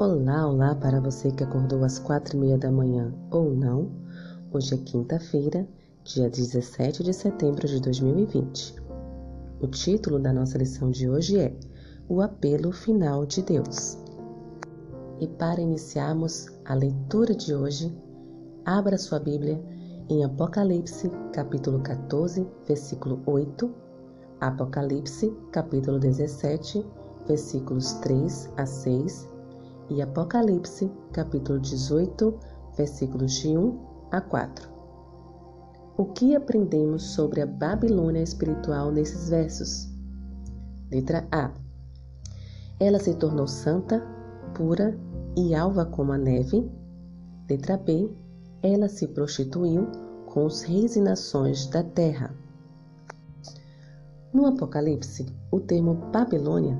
Olá, olá para você que acordou às quatro e meia da manhã ou não. Hoje é quinta-feira, dia 17 de setembro de 2020. O título da nossa lição de hoje é O Apelo Final de Deus. E para iniciarmos a leitura de hoje, abra sua Bíblia em Apocalipse, capítulo 14, versículo 8, Apocalipse, capítulo 17, versículos 3 a 6 e Apocalipse, capítulo 18, versículos de 1 a 4. O que aprendemos sobre a Babilônia espiritual nesses versos? Letra A. Ela se tornou santa, pura e alva como a neve. Letra B. Ela se prostituiu com os reis e nações da terra. No Apocalipse, o termo Babilônia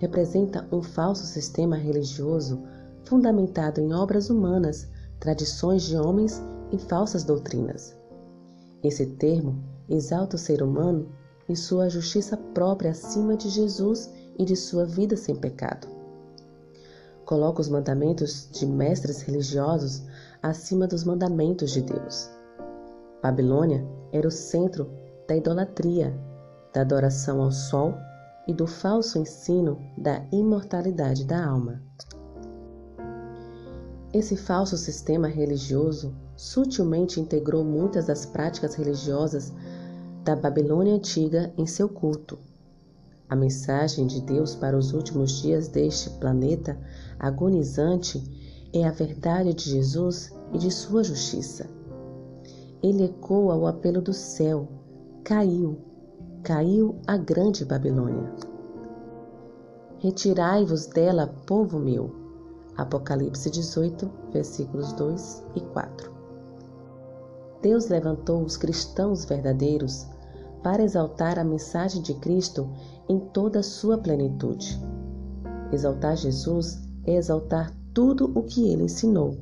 representa um falso sistema religioso fundamentado em obras humanas, tradições de homens e falsas doutrinas. Esse termo exalta o ser humano em sua justiça própria acima de Jesus e de sua vida sem pecado. Coloca os mandamentos de mestres religiosos acima dos mandamentos de Deus. Babilônia era o centro da idolatria, da adoração ao sol e do falso ensino da imortalidade da alma. Esse falso sistema religioso sutilmente integrou muitas das práticas religiosas da Babilônia antiga em seu culto. A mensagem de Deus para os últimos dias deste planeta agonizante é a verdade de Jesus e de sua justiça. Ele ecoa o apelo do céu, caiu caiu a grande Babilônia. Retirai-vos dela, povo meu. Apocalipse 18, versículos 2 e 4. Deus levantou os cristãos verdadeiros para exaltar a mensagem de Cristo em toda a sua plenitude. Exaltar Jesus é exaltar tudo o que ele ensinou.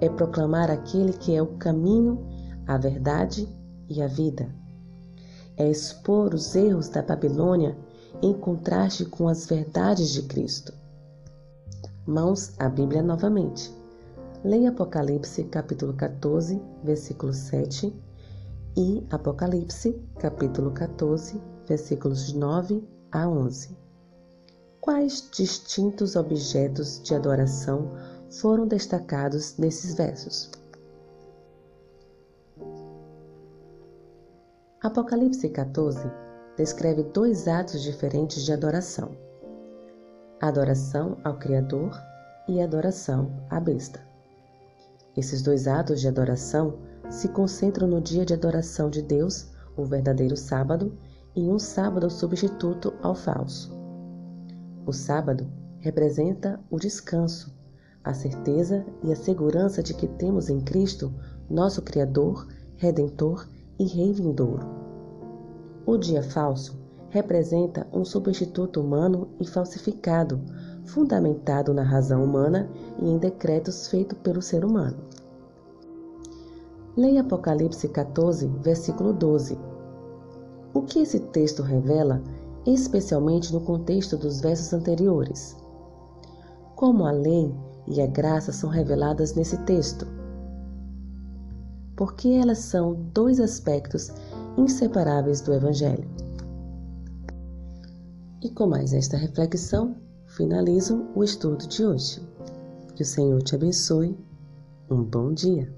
É proclamar aquele que é o caminho, a verdade e a vida é expor os erros da Babilônia em contraste com as verdades de Cristo. Mãos à Bíblia novamente. Leia Apocalipse capítulo 14, versículo 7 e Apocalipse capítulo 14, versículos 9 a 11. Quais distintos objetos de adoração foram destacados nesses versos? Apocalipse 14 descreve dois atos diferentes de adoração: adoração ao Criador e adoração à besta. Esses dois atos de adoração se concentram no dia de adoração de Deus, o verdadeiro sábado, e um sábado substituto ao falso. O sábado representa o descanso, a certeza e a segurança de que temos em Cristo, nosso Criador, Redentor e rei vindouro. O dia falso representa um substituto humano e falsificado, fundamentado na razão humana e em decretos feitos pelo ser humano. Leia Apocalipse 14, versículo 12. O que esse texto revela, especialmente no contexto dos versos anteriores? Como a lei e a graça são reveladas nesse texto? Porque elas são dois aspectos inseparáveis do Evangelho. E com mais esta reflexão, finalizo o estudo de hoje. Que o Senhor te abençoe. Um bom dia.